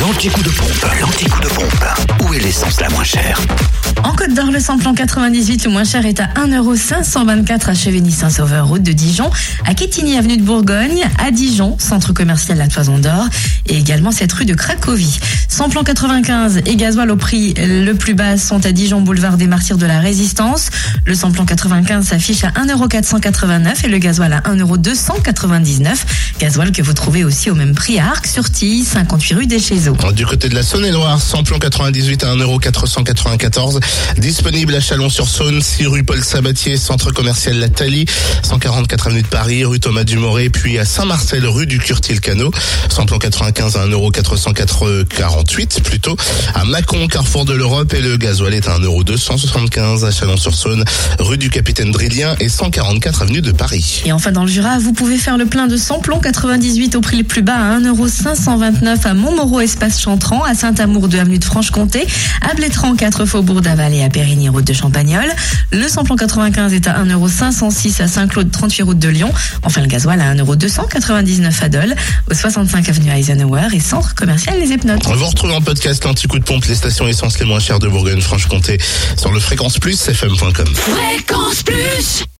L'anti-coup de pompe, l'anti-coup de pompe. Où est l'essence la moins chère En Côte d'Or, le samplon 98 le moins cher est à 1,524€ à Chevigny-Saint-Sauveur, route de Dijon, à Quetigny, avenue de Bourgogne, à Dijon, centre commercial La Toison d'Or, et également cette rue de Cracovie. Samplon 95 et gasoil au prix le plus bas sont à Dijon, boulevard des Martyrs de la Résistance. Le samplon 95 s'affiche à 1,489€ et le gasoil à 1,299€. Gasoil que vous trouvez aussi au même prix à Arc-sur-Tille, 58 rue des Chézeaux. Du côté de la Saône-et-Loire, samplon 98 à 1,494€. Disponible à Chalon-sur-Saône, 6 rue Paul Sabatier, centre commercial La Thalie, 144 avenue de Paris, rue Thomas Dumoré, puis à Saint-Marcel, rue du Curtil-Cano. Samplon 95 à 1,448€ plutôt. À Mâcon, carrefour de l'Europe, et le gasoil est à 1,275€ à Chalon-sur-Saône, rue du Capitaine Drilien et 144 avenue de Paris. Et enfin dans le Jura, vous pouvez faire le plein de samplon 98 au prix le plus bas à 1,529€ à Montmoreau Espace Chantran, à Saint-Amour de avenue de Franche-Comté, à Blétran 4 Faubourg d'Aval et à Périgny route de Champagnol. Le samplon 95 est à 1,506€ à Saint-Claude 38 route de Lyon. Enfin le gasoil à 1,299€ à Dole, au 65 avenue Eisenhower et centre commercial Les Epnotes. Vous retrouvez en podcast l'anti-coup de pompe, les stations essence les moins chères de Bourgogne-Franche-Comté sur le fréquence plus fm.com. Fréquence plus